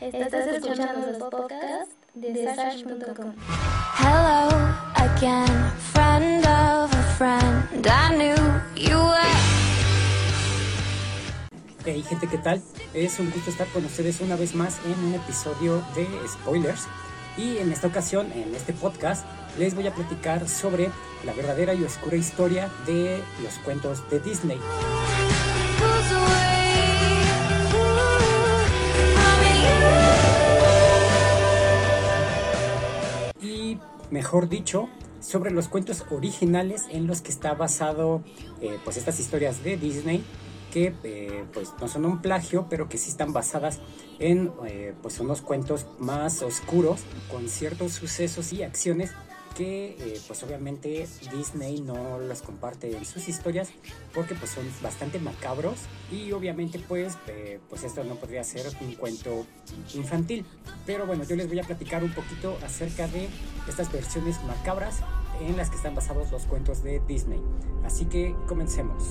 Estás escuchando los podcasts de. Hello again, friend of a friend. I knew you were. Hey gente, ¿qué tal? Es un gusto estar con ustedes una vez más en un episodio de Spoilers. Y en esta ocasión, en este podcast, les voy a platicar sobre la verdadera y oscura historia de los cuentos de Disney. Mejor dicho sobre los cuentos originales en los que está basado eh, pues estas historias de Disney que eh, pues no son un plagio pero que sí están basadas en eh, pues unos cuentos más oscuros con ciertos sucesos y acciones que eh, pues obviamente Disney no los comparte en sus historias porque pues son bastante macabros y obviamente pues eh, pues esto no podría ser un cuento infantil. Pero bueno yo les voy a platicar un poquito acerca de estas versiones macabras en las que están basados los cuentos de Disney. Así que comencemos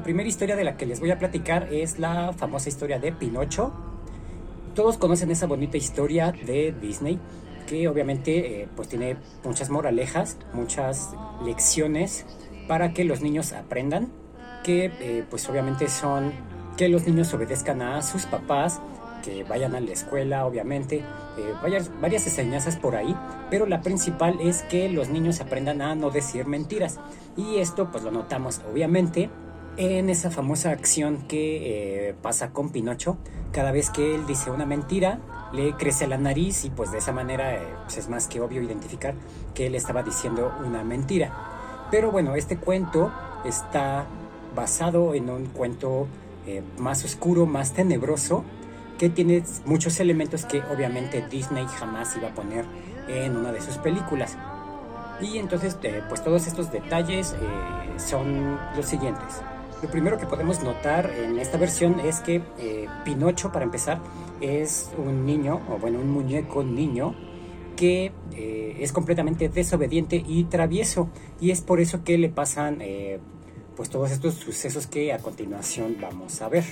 La primera historia de la que les voy a platicar es la famosa historia de Pinocho. Todos conocen esa bonita historia de Disney que obviamente eh, pues tiene muchas moralejas, muchas lecciones para que los niños aprendan, que eh, pues obviamente son que los niños obedezcan a sus papás, que vayan a la escuela, obviamente, eh, varias, varias enseñanzas por ahí, pero la principal es que los niños aprendan a no decir mentiras. Y esto pues lo notamos obviamente en esa famosa acción que eh, pasa con Pinocho. Cada vez que él dice una mentira, le crece la nariz y pues de esa manera eh, pues es más que obvio identificar que él estaba diciendo una mentira. Pero bueno, este cuento está basado en un cuento eh, más oscuro, más tenebroso, que tiene muchos elementos que obviamente Disney jamás iba a poner en una de sus películas. Y entonces, pues todos estos detalles son los siguientes. Lo primero que podemos notar en esta versión es que eh, Pinocho, para empezar, es un niño, o bueno, un muñeco niño, que eh, es completamente desobediente y travieso. Y es por eso que le pasan eh, pues todos estos sucesos que a continuación vamos a ver.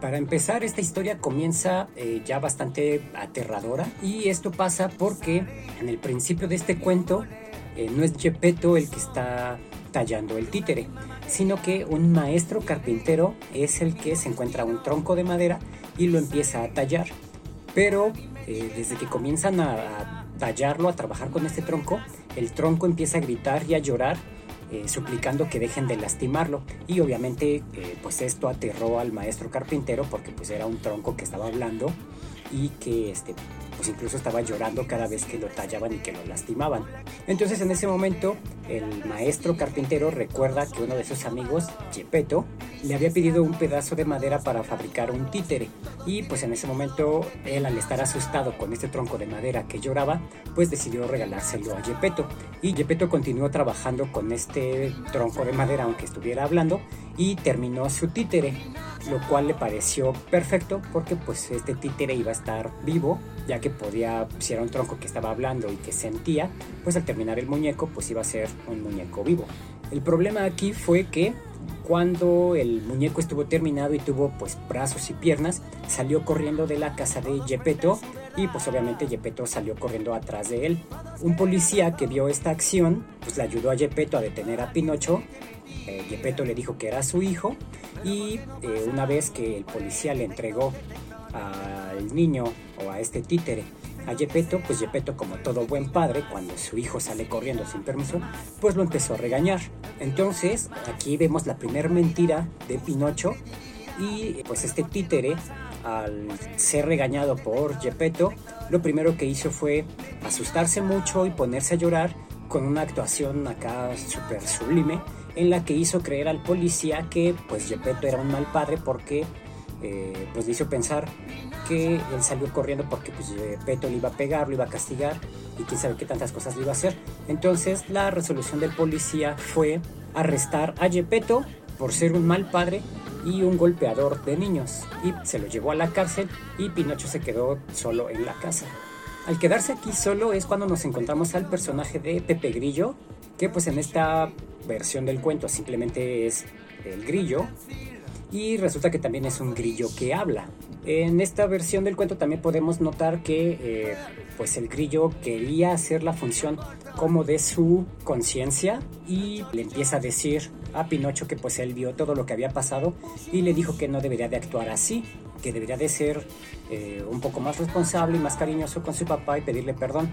Para empezar, esta historia comienza eh, ya bastante aterradora y esto pasa porque en el principio de este cuento eh, no es Gepetto el que está tallando el títere, sino que un maestro carpintero es el que se encuentra un tronco de madera y lo empieza a tallar. Pero eh, desde que comienzan a, tallarlo, a trabajar con este tronco, el tronco empieza a gritar y a llorar eh, suplicando que dejen de lastimarlo y obviamente eh, pues esto aterró al maestro carpintero porque pues era un tronco que estaba hablando y que este pues incluso estaba llorando cada vez que lo tallaban y que lo lastimaban. Entonces en ese momento el maestro carpintero recuerda que uno de sus amigos, Gepetto, le había pedido un pedazo de madera para fabricar un títere. Y pues en ese momento él al estar asustado con este tronco de madera que lloraba, pues decidió regalárselo a Gepetto. Y Gepetto continuó trabajando con este tronco de madera aunque estuviera hablando y terminó su títere, lo cual le pareció perfecto porque pues este títere iba a estar vivo ya que podía, si era un tronco que estaba hablando y que sentía, pues al terminar el muñeco pues iba a ser un muñeco vivo. El problema aquí fue que cuando el muñeco estuvo terminado y tuvo pues brazos y piernas, salió corriendo de la casa de Gepetto y pues obviamente Gepetto salió corriendo atrás de él. Un policía que vio esta acción pues le ayudó a Gepetto a detener a Pinocho. Eh, le dijo que era su hijo y eh, una vez que el policía le entregó al niño o a este títere a Gepetto, pues Gepetto como todo buen padre, cuando su hijo sale corriendo sin permiso, pues lo empezó a regañar. Entonces, aquí vemos la primera mentira de Pinocho y pues este títere, al ser regañado por Gepetto, lo primero que hizo fue asustarse mucho y ponerse a llorar con una actuación acá súper sublime en la que hizo creer al policía que pues Gepetto era un mal padre porque eh, pues le hizo pensar que él salió corriendo porque pues Peto le iba a pegar, lo iba a castigar y quién sabe qué tantas cosas le iba a hacer. Entonces la resolución del policía fue arrestar a Gepetto por ser un mal padre y un golpeador de niños y se lo llevó a la cárcel y Pinocho se quedó solo en la casa. Al quedarse aquí solo es cuando nos encontramos al personaje de Pepe Grillo, que pues en esta versión del cuento simplemente es el grillo y resulta que también es un grillo que habla. En esta versión del cuento también podemos notar que eh, pues el grillo quería hacer la función como de su conciencia y le empieza a decir a Pinocho que pues él vio todo lo que había pasado y le dijo que no debería de actuar así, que debería de ser eh, un poco más responsable y más cariñoso con su papá y pedirle perdón.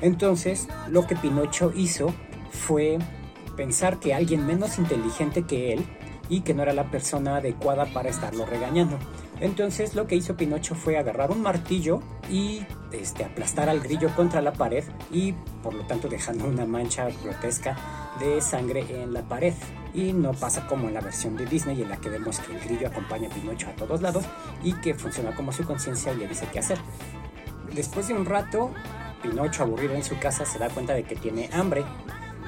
Entonces lo que Pinocho hizo fue pensar que alguien menos inteligente que él y que no era la persona adecuada para estarlo regañando. Entonces lo que hizo Pinocho fue agarrar un martillo y este, aplastar al grillo contra la pared y por lo tanto dejando una mancha grotesca de sangre en la pared. Y no pasa como en la versión de Disney en la que vemos que el grillo acompaña a Pinocho a todos lados y que funciona como su conciencia y le dice qué hacer. Después de un rato, Pinocho aburrido en su casa se da cuenta de que tiene hambre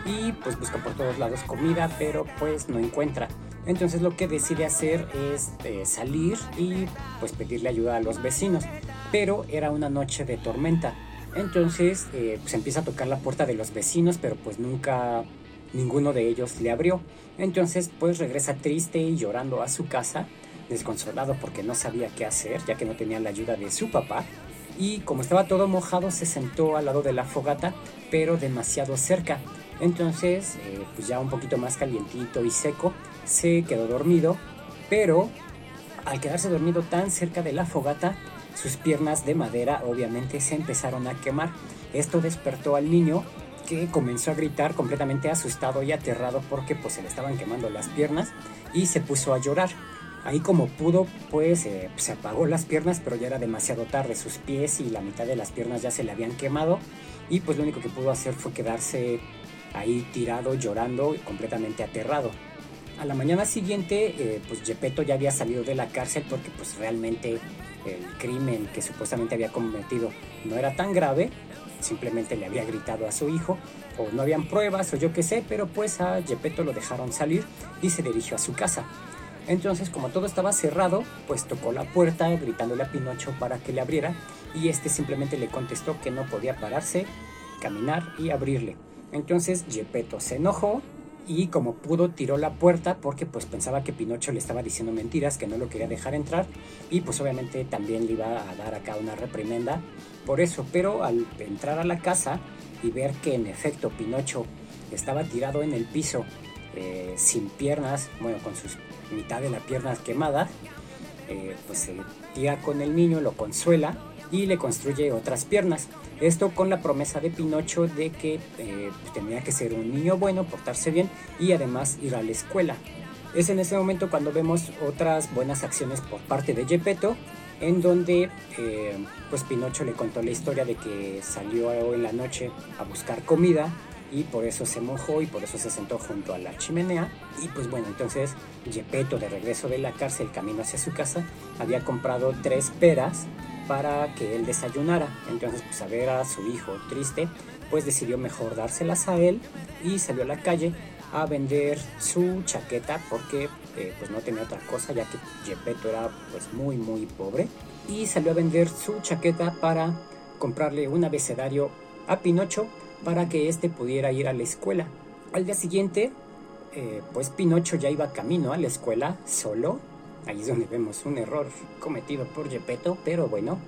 y pues busca por todos lados comida pero pues no encuentra. Entonces lo que decide hacer es eh, salir y pues pedirle ayuda a los vecinos. Pero era una noche de tormenta. Entonces eh, pues empieza a tocar la puerta de los vecinos, pero pues nunca ninguno de ellos le abrió. Entonces pues regresa triste y llorando a su casa, desconsolado porque no sabía qué hacer, ya que no tenía la ayuda de su papá. Y como estaba todo mojado, se sentó al lado de la fogata, pero demasiado cerca. Entonces, eh, pues ya un poquito más calientito y seco, se quedó dormido, pero al quedarse dormido tan cerca de la fogata, sus piernas de madera obviamente se empezaron a quemar. Esto despertó al niño que comenzó a gritar completamente asustado y aterrado porque pues se le estaban quemando las piernas y se puso a llorar. Ahí como pudo pues eh, se apagó las piernas pero ya era demasiado tarde, sus pies y la mitad de las piernas ya se le habían quemado y pues lo único que pudo hacer fue quedarse ahí tirado llorando completamente aterrado. A la mañana siguiente, eh, pues Gepetto ya había salido de la cárcel porque pues realmente el crimen que supuestamente había cometido no era tan grave, simplemente le había gritado a su hijo, o no habían pruebas, o yo qué sé, pero pues a Gepetto lo dejaron salir y se dirigió a su casa. Entonces, como todo estaba cerrado, pues tocó la puerta gritándole a Pinocho para que le abriera y este simplemente le contestó que no podía pararse, caminar y abrirle. Entonces Gepetto se enojó y como pudo tiró la puerta porque pues pensaba que Pinocho le estaba diciendo mentiras, que no lo quería dejar entrar y pues obviamente también le iba a dar acá una reprimenda por eso, pero al entrar a la casa y ver que en efecto Pinocho estaba tirado en el piso eh, sin piernas, bueno con sus mitad de la pierna quemada, eh, pues se tira con el niño, lo consuela y le construye otras piernas. Esto con la promesa de Pinocho de que eh, pues, tenía que ser un niño bueno, portarse bien y además ir a la escuela. Es en ese momento cuando vemos otras buenas acciones por parte de Gepetto, en donde eh, pues Pinocho le contó la historia de que salió en la noche a buscar comida y por eso se mojó y por eso se sentó junto a la chimenea y pues bueno entonces Gepetto de regreso de la cárcel camino hacia su casa había comprado tres peras para que él desayunara. Entonces, pues a ver a su hijo triste, pues decidió mejor dárselas a él y salió a la calle a vender su chaqueta porque eh, pues no tenía otra cosa ya que Gepetto era pues muy muy pobre y salió a vender su chaqueta para comprarle un abecedario a Pinocho para que éste pudiera ir a la escuela. Al día siguiente, eh, pues Pinocho ya iba camino a la escuela solo Ahí es donde vemos un error cometido por Gepetto, pero bueno,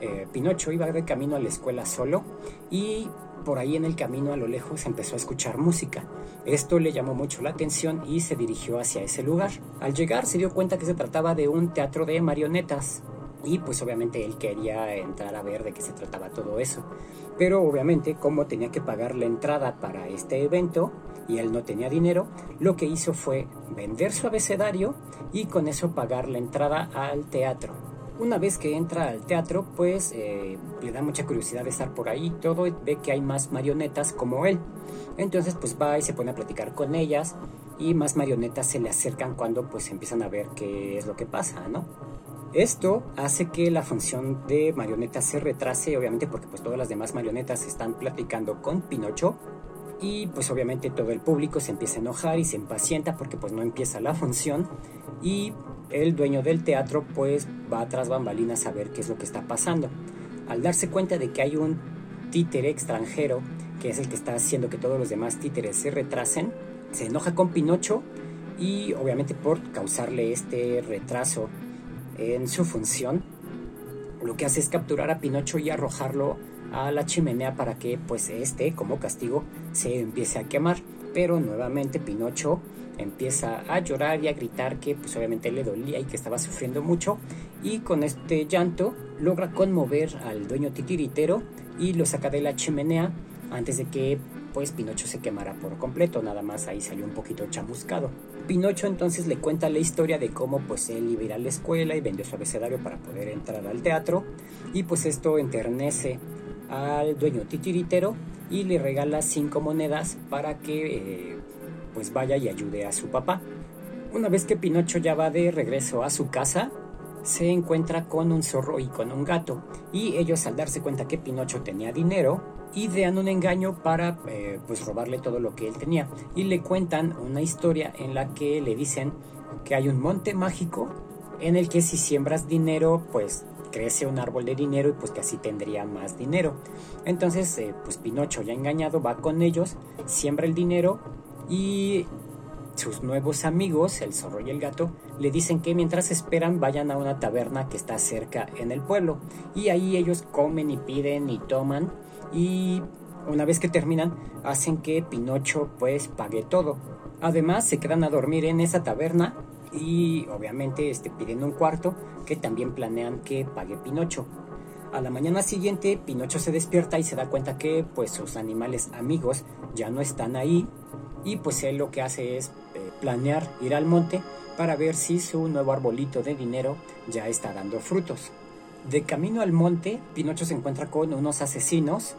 eh, Pinocho iba de camino a la escuela solo y por ahí en el camino a lo lejos empezó a escuchar música. Esto le llamó mucho la atención y se dirigió hacia ese lugar. Al llegar se dio cuenta que se trataba de un teatro de marionetas y pues obviamente él quería entrar a ver de qué se trataba todo eso. Pero obviamente como tenía que pagar la entrada para este evento y él no tenía dinero, lo que hizo fue vender su abecedario y con eso pagar la entrada al teatro. Una vez que entra al teatro, pues eh, le da mucha curiosidad de estar por ahí todo, y ve que hay más marionetas como él. Entonces pues va y se pone a platicar con ellas y más marionetas se le acercan cuando pues empiezan a ver qué es lo que pasa, ¿no? Esto hace que la función de marioneta se retrase, obviamente porque pues todas las demás marionetas están platicando con Pinocho y pues obviamente todo el público se empieza a enojar y se impacienta porque pues no empieza la función y el dueño del teatro pues va tras bambalinas a ver qué es lo que está pasando. Al darse cuenta de que hay un títere extranjero que es el que está haciendo que todos los demás títeres se retrasen, se enoja con Pinocho y obviamente por causarle este retraso en su función, lo que hace es capturar a Pinocho y arrojarlo a la chimenea para que pues este como castigo se empiece a quemar. Pero nuevamente Pinocho empieza a llorar y a gritar que pues obviamente le dolía y que estaba sufriendo mucho y con este llanto logra conmover al dueño titiritero y lo saca de la chimenea antes de que pues Pinocho se quemara por completo, nada más ahí salió un poquito chamuscado. Pinocho entonces le cuenta la historia de cómo pues él iba a ir a la escuela y vendió su abecedario para poder entrar al teatro y pues esto enternece al dueño titiritero y le regala cinco monedas para que eh, pues vaya y ayude a su papá. Una vez que Pinocho ya va de regreso a su casa, se encuentra con un zorro y con un gato y ellos al darse cuenta que Pinocho tenía dinero idean un engaño para eh, pues robarle todo lo que él tenía. Y le cuentan una historia en la que le dicen que hay un monte mágico en el que si siembras dinero pues crece un árbol de dinero y pues que así tendría más dinero. Entonces eh, pues Pinocho ya engañado va con ellos siembra el dinero y sus nuevos amigos, el zorro y el gato, le dicen que mientras esperan vayan a una taberna que está cerca en el pueblo. Y ahí ellos comen y piden y toman y una vez que terminan hacen que Pinocho pues pague todo. Además se quedan a dormir en esa taberna y obviamente este, piden un cuarto que también planean que pague Pinocho. A la mañana siguiente Pinocho se despierta y se da cuenta que pues sus animales amigos ya no están ahí y pues él lo que hace es planear ir al monte para ver si su nuevo arbolito de dinero ya está dando frutos. De camino al monte, Pinocho se encuentra con unos asesinos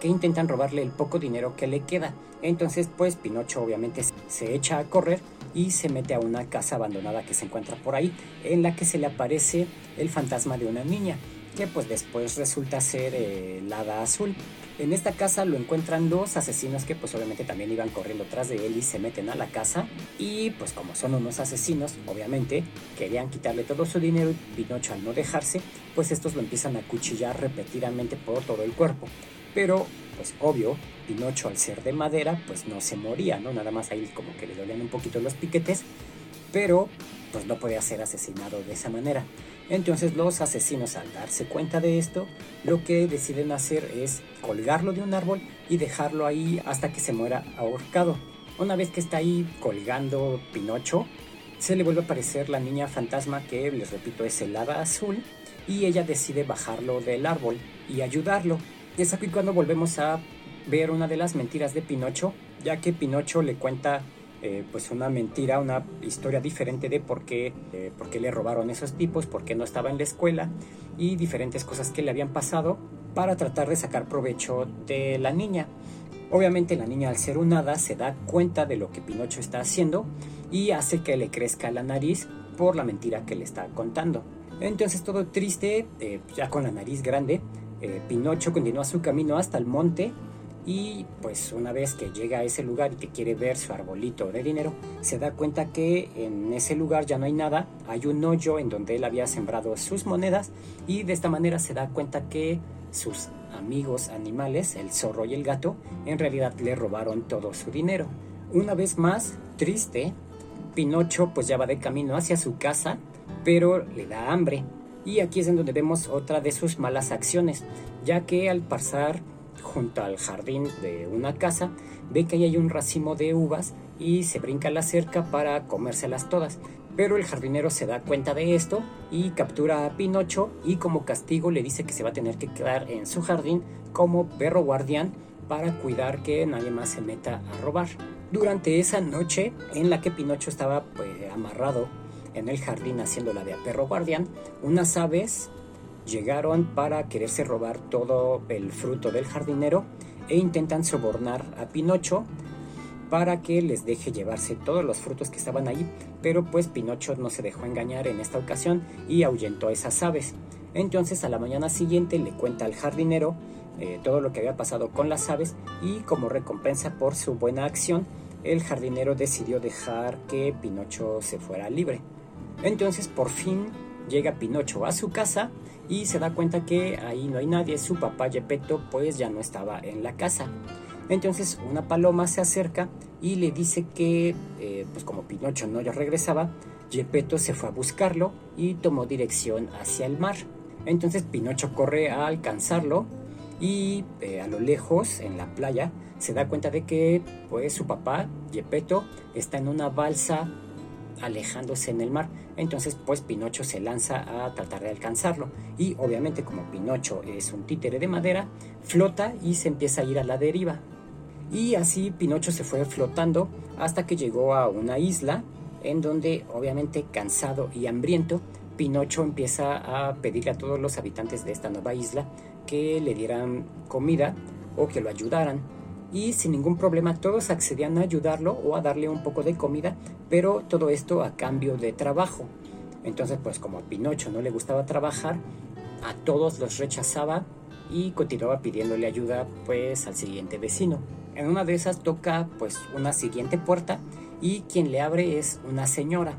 que intentan robarle el poco dinero que le queda. Entonces, pues Pinocho obviamente se echa a correr y se mete a una casa abandonada que se encuentra por ahí, en la que se le aparece el fantasma de una niña, que pues después resulta ser el hada azul. En esta casa lo encuentran dos asesinos que pues obviamente también iban corriendo tras de él y se meten a la casa y pues como son unos asesinos, obviamente querían quitarle todo su dinero y Pinocho al no dejarse, pues estos lo empiezan a cuchillar repetidamente por todo el cuerpo. Pero pues obvio, Pinocho al ser de madera pues no se moría, ¿no? Nada más ahí como que le dolían un poquito los piquetes, pero pues no podía ser asesinado de esa manera. Entonces los asesinos al darse cuenta de esto, lo que deciden hacer es colgarlo de un árbol y dejarlo ahí hasta que se muera ahorcado. Una vez que está ahí colgando Pinocho, se le vuelve a aparecer la niña fantasma que, les repito, es el azul, y ella decide bajarlo del árbol y ayudarlo. Y es aquí cuando volvemos a ver una de las mentiras de Pinocho, ya que Pinocho le cuenta eh, pues una mentira, una historia diferente de por qué, eh, por qué le robaron esos tipos, por qué no estaba en la escuela y diferentes cosas que le habían pasado para tratar de sacar provecho de la niña. Obviamente la niña al ser un hada se da cuenta de lo que Pinocho está haciendo y hace que le crezca la nariz por la mentira que le está contando. Entonces todo triste, eh, ya con la nariz grande, Pinocho continúa su camino hasta el monte y pues una vez que llega a ese lugar y que quiere ver su arbolito de dinero, se da cuenta que en ese lugar ya no hay nada, hay un hoyo en donde él había sembrado sus monedas y de esta manera se da cuenta que sus amigos animales, el zorro y el gato, en realidad le robaron todo su dinero. Una vez más, triste, Pinocho pues ya va de camino hacia su casa, pero le da hambre. Y aquí es en donde vemos otra de sus malas acciones, ya que al pasar junto al jardín de una casa, ve que ahí hay un racimo de uvas y se brinca la cerca para comérselas todas. Pero el jardinero se da cuenta de esto y captura a Pinocho y como castigo le dice que se va a tener que quedar en su jardín como perro guardián para cuidar que nadie más se meta a robar. Durante esa noche en la que Pinocho estaba pues, amarrado en el jardín haciéndola de perro guardián, unas aves llegaron para quererse robar todo el fruto del jardinero e intentan sobornar a Pinocho para que les deje llevarse todos los frutos que estaban ahí, pero pues Pinocho no se dejó engañar en esta ocasión y ahuyentó a esas aves. Entonces a la mañana siguiente le cuenta al jardinero eh, todo lo que había pasado con las aves y como recompensa por su buena acción, el jardinero decidió dejar que Pinocho se fuera libre. Entonces por fin llega Pinocho a su casa y se da cuenta que ahí no hay nadie, su papá Gepetto pues ya no estaba en la casa. Entonces una paloma se acerca y le dice que, eh, pues como Pinocho no ya regresaba, Gepetto se fue a buscarlo y tomó dirección hacia el mar. Entonces Pinocho corre a alcanzarlo y eh, a lo lejos, en la playa, se da cuenta de que pues su papá, Gepetto, está en una balsa alejándose en el mar. Entonces, pues Pinocho se lanza a tratar de alcanzarlo. Y obviamente, como Pinocho es un títere de madera, flota y se empieza a ir a la deriva. Y así Pinocho se fue flotando hasta que llegó a una isla en donde, obviamente, cansado y hambriento, Pinocho empieza a pedirle a todos los habitantes de esta nueva isla que le dieran comida o que lo ayudaran y sin ningún problema todos accedían a ayudarlo o a darle un poco de comida, pero todo esto a cambio de trabajo. Entonces, pues como a Pinocho no le gustaba trabajar, a todos los rechazaba y continuaba pidiéndole ayuda pues al siguiente vecino. En una de esas toca pues una siguiente puerta y quien le abre es una señora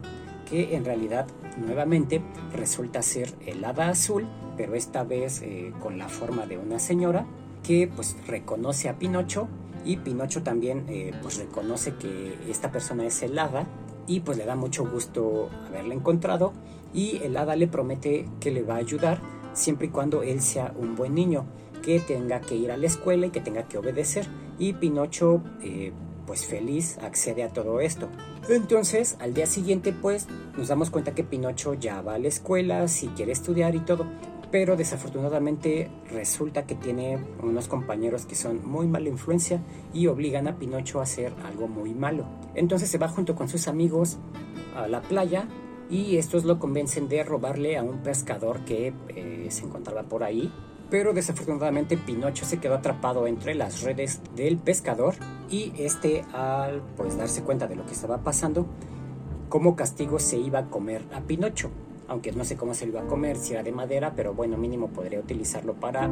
que en realidad nuevamente resulta ser el hada azul, pero esta vez eh, con la forma de una señora que pues reconoce a Pinocho y Pinocho también eh, pues reconoce que esta persona es el hada y pues le da mucho gusto haberla encontrado y el hada le promete que le va a ayudar siempre y cuando él sea un buen niño que tenga que ir a la escuela y que tenga que obedecer y Pinocho eh, pues feliz accede a todo esto. Entonces al día siguiente pues nos damos cuenta que Pinocho ya va a la escuela si quiere estudiar y todo pero desafortunadamente resulta que tiene unos compañeros que son muy mala influencia y obligan a Pinocho a hacer algo muy malo. Entonces se va junto con sus amigos a la playa y estos lo convencen de robarle a un pescador que eh, se encontraba por ahí. Pero desafortunadamente Pinocho se quedó atrapado entre las redes del pescador y este al pues darse cuenta de lo que estaba pasando, como castigo se iba a comer a Pinocho aunque no sé cómo se lo iba a comer, si era de madera, pero bueno, mínimo podría utilizarlo para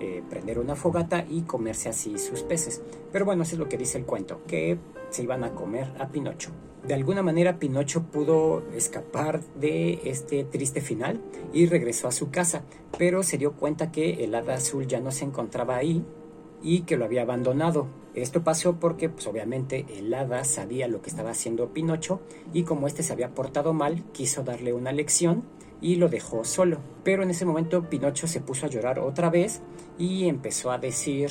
eh, prender una fogata y comerse así sus peces. Pero bueno, eso es lo que dice el cuento, que se iban a comer a Pinocho. De alguna manera Pinocho pudo escapar de este triste final y regresó a su casa, pero se dio cuenta que el hada azul ya no se encontraba ahí y que lo había abandonado. Esto pasó porque, pues obviamente, el hada sabía lo que estaba haciendo Pinocho y como este se había portado mal, quiso darle una lección y lo dejó solo. Pero en ese momento Pinocho se puso a llorar otra vez y empezó a decir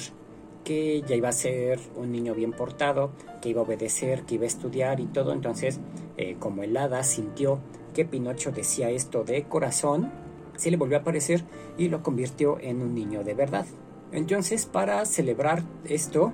que ya iba a ser un niño bien portado, que iba a obedecer, que iba a estudiar y todo. Entonces, eh, como el hada sintió que Pinocho decía esto de corazón, se le volvió a aparecer y lo convirtió en un niño de verdad. Entonces, para celebrar esto,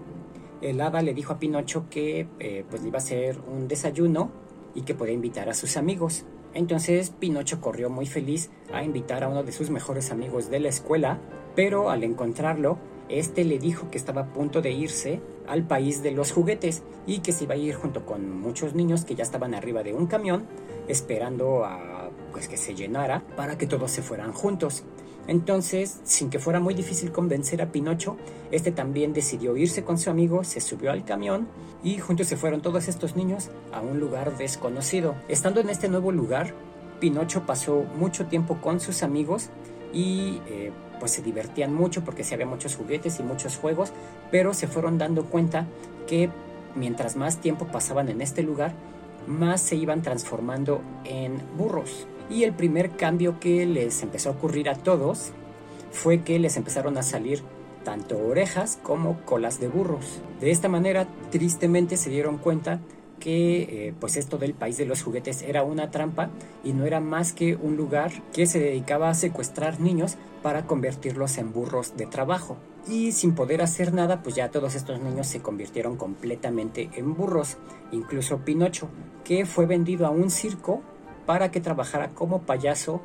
el hada le dijo a Pinocho que eh, pues le iba a hacer un desayuno y que podía invitar a sus amigos. Entonces Pinocho corrió muy feliz a invitar a uno de sus mejores amigos de la escuela, pero al encontrarlo, este le dijo que estaba a punto de irse al país de los juguetes y que se iba a ir junto con muchos niños que ya estaban arriba de un camión esperando a pues que se llenara para que todos se fueran juntos. Entonces, sin que fuera muy difícil convencer a Pinocho, este también decidió irse con su amigo, se subió al camión y juntos se fueron todos estos niños a un lugar desconocido. Estando en este nuevo lugar, Pinocho pasó mucho tiempo con sus amigos y eh, pues se divertían mucho porque se había muchos juguetes y muchos juegos, pero se fueron dando cuenta que mientras más tiempo pasaban en este lugar, más se iban transformando en burros. Y el primer cambio que les empezó a ocurrir a todos fue que les empezaron a salir tanto orejas como colas de burros. De esta manera, tristemente se dieron cuenta que eh, pues esto del país de los juguetes era una trampa y no era más que un lugar que se dedicaba a secuestrar niños para convertirlos en burros de trabajo. Y sin poder hacer nada, pues ya todos estos niños se convirtieron completamente en burros, incluso Pinocho, que fue vendido a un circo para que trabajara como payaso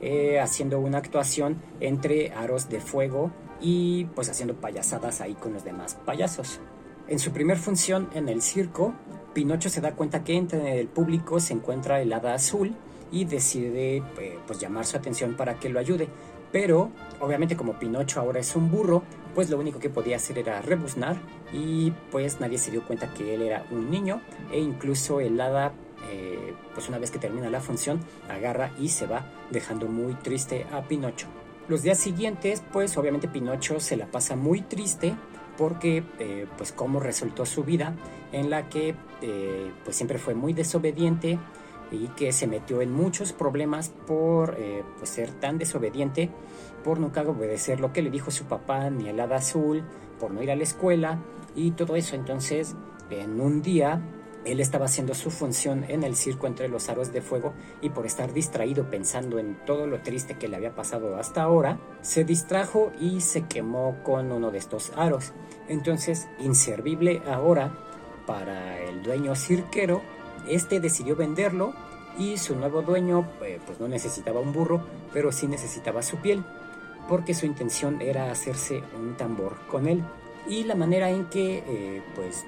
eh, haciendo una actuación entre aros de fuego y pues haciendo payasadas ahí con los demás payasos. En su primer función en el circo, Pinocho se da cuenta que entre el público se encuentra el hada azul y decide eh, pues llamar su atención para que lo ayude. Pero obviamente como Pinocho ahora es un burro, pues lo único que podía hacer era rebuznar y pues nadie se dio cuenta que él era un niño e incluso el hada eh, pues una vez que termina la función agarra y se va dejando muy triste a Pinocho. Los días siguientes pues obviamente Pinocho se la pasa muy triste porque eh, pues cómo resultó su vida en la que eh, pues siempre fue muy desobediente y que se metió en muchos problemas por pues ser tan desobediente, por nunca obedecer lo que le dijo su papá ni el hada azul, por no ir a la escuela y todo eso. Entonces, en un día, él estaba haciendo su función en el circo entre los aros de fuego y por estar distraído pensando en todo lo triste que le había pasado hasta ahora, se distrajo y se quemó con uno de estos aros. Entonces, inservible ahora para el dueño cirquero, este decidió venderlo y su nuevo dueño eh, pues no necesitaba un burro, pero sí necesitaba su piel, porque su intención era hacerse un tambor con él. Y la manera en que eh, pues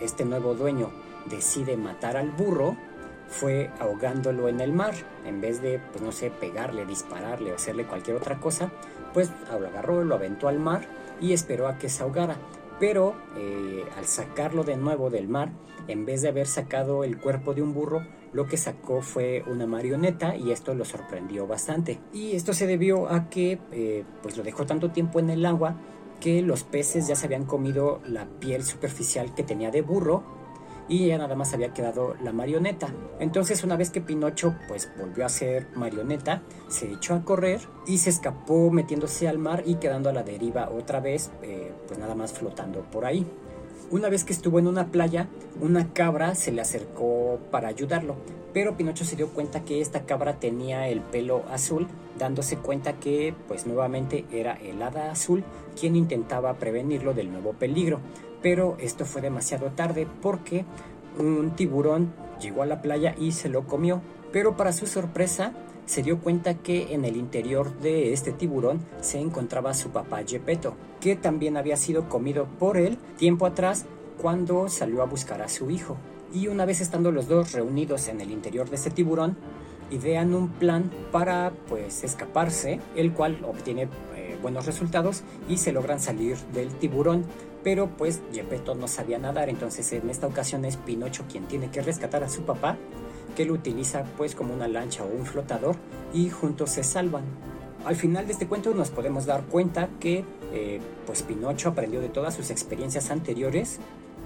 este nuevo dueño decide matar al burro fue ahogándolo en el mar. En vez de, pues no sé, pegarle, dispararle o hacerle cualquier otra cosa, pues lo agarró, lo aventó al mar y esperó a que se ahogara. Pero eh, al sacarlo de nuevo del mar, en vez de haber sacado el cuerpo de un burro, lo que sacó fue una marioneta y esto lo sorprendió bastante. Y esto se debió a que eh, pues lo dejó tanto tiempo en el agua que los peces ya se habían comido la piel superficial que tenía de burro y ya nada más había quedado la marioneta. Entonces una vez que Pinocho pues volvió a ser marioneta, se echó a correr y se escapó metiéndose al mar y quedando a la deriva otra vez, eh, pues nada más flotando por ahí. Una vez que estuvo en una playa, una cabra se le acercó para ayudarlo, pero Pinocho se dio cuenta que esta cabra tenía el pelo azul, dándose cuenta que pues nuevamente era el hada azul quien intentaba prevenirlo del nuevo peligro. Pero esto fue demasiado tarde porque un tiburón llegó a la playa y se lo comió. Pero para su sorpresa, se dio cuenta que en el interior de este tiburón se encontraba su papá Gepetto, que también había sido comido por él tiempo atrás cuando salió a buscar a su hijo. Y una vez estando los dos reunidos en el interior de este tiburón, idean un plan para pues escaparse, el cual obtiene eh, buenos resultados y se logran salir del tiburón. Pero pues Gepetto no sabía nadar, entonces en esta ocasión es Pinocho quien tiene que rescatar a su papá que lo utiliza pues como una lancha o un flotador y juntos se salvan. Al final de este cuento nos podemos dar cuenta que eh, pues Pinocho aprendió de todas sus experiencias anteriores.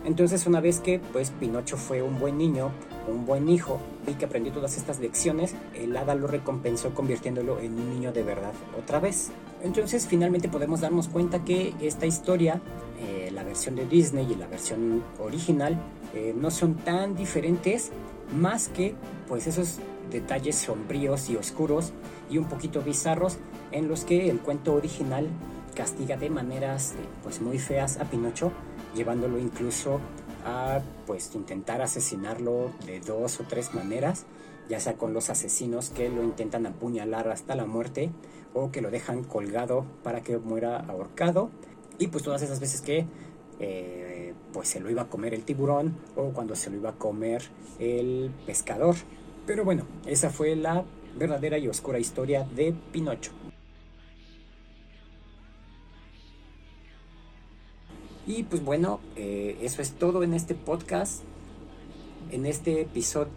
Entonces una vez que pues Pinocho fue un buen niño, un buen hijo y que aprendió todas estas lecciones, el hada lo recompensó convirtiéndolo en un niño de verdad otra vez. Entonces finalmente podemos darnos cuenta que esta historia, eh, la versión de Disney y la versión original, eh, no son tan diferentes más que pues esos detalles sombríos y oscuros y un poquito bizarros en los que el cuento original castiga de maneras eh, pues muy feas a Pinocho, llevándolo incluso a pues intentar asesinarlo de dos o tres maneras, ya sea con los asesinos que lo intentan apuñalar hasta la muerte o que lo dejan colgado para que muera ahorcado y pues todas esas veces que eh, pues se lo iba a comer el tiburón o cuando se lo iba a comer el pescador. Pero bueno, esa fue la verdadera y oscura historia de Pinocho. Y pues bueno, eh, eso es todo en este podcast, en este episodio,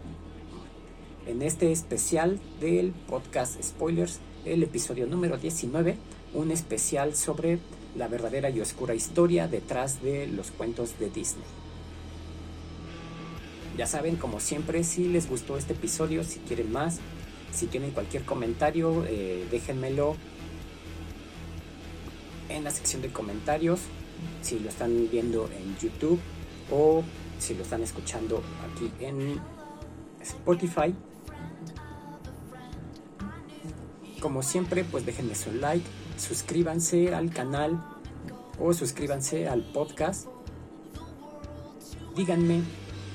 en este especial del podcast Spoilers, el episodio número 19, un especial sobre la verdadera y oscura historia detrás de los cuentos de Disney. Ya saben, como siempre, si les gustó este episodio, si quieren más, si tienen cualquier comentario, eh, déjenmelo en la sección de comentarios, si lo están viendo en YouTube o si lo están escuchando aquí en Spotify. Como siempre, pues déjenme su like, suscríbanse al canal o suscríbanse al podcast. Díganme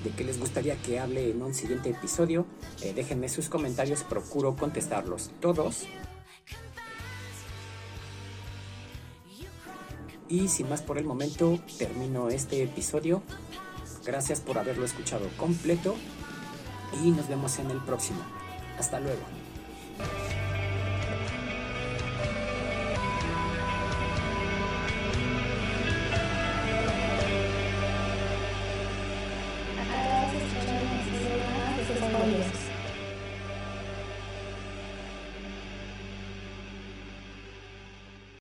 de qué les gustaría que hable en un siguiente episodio. Eh, déjenme sus comentarios, procuro contestarlos todos. Y sin más por el momento, termino este episodio. Gracias por haberlo escuchado completo y nos vemos en el próximo. Hasta luego.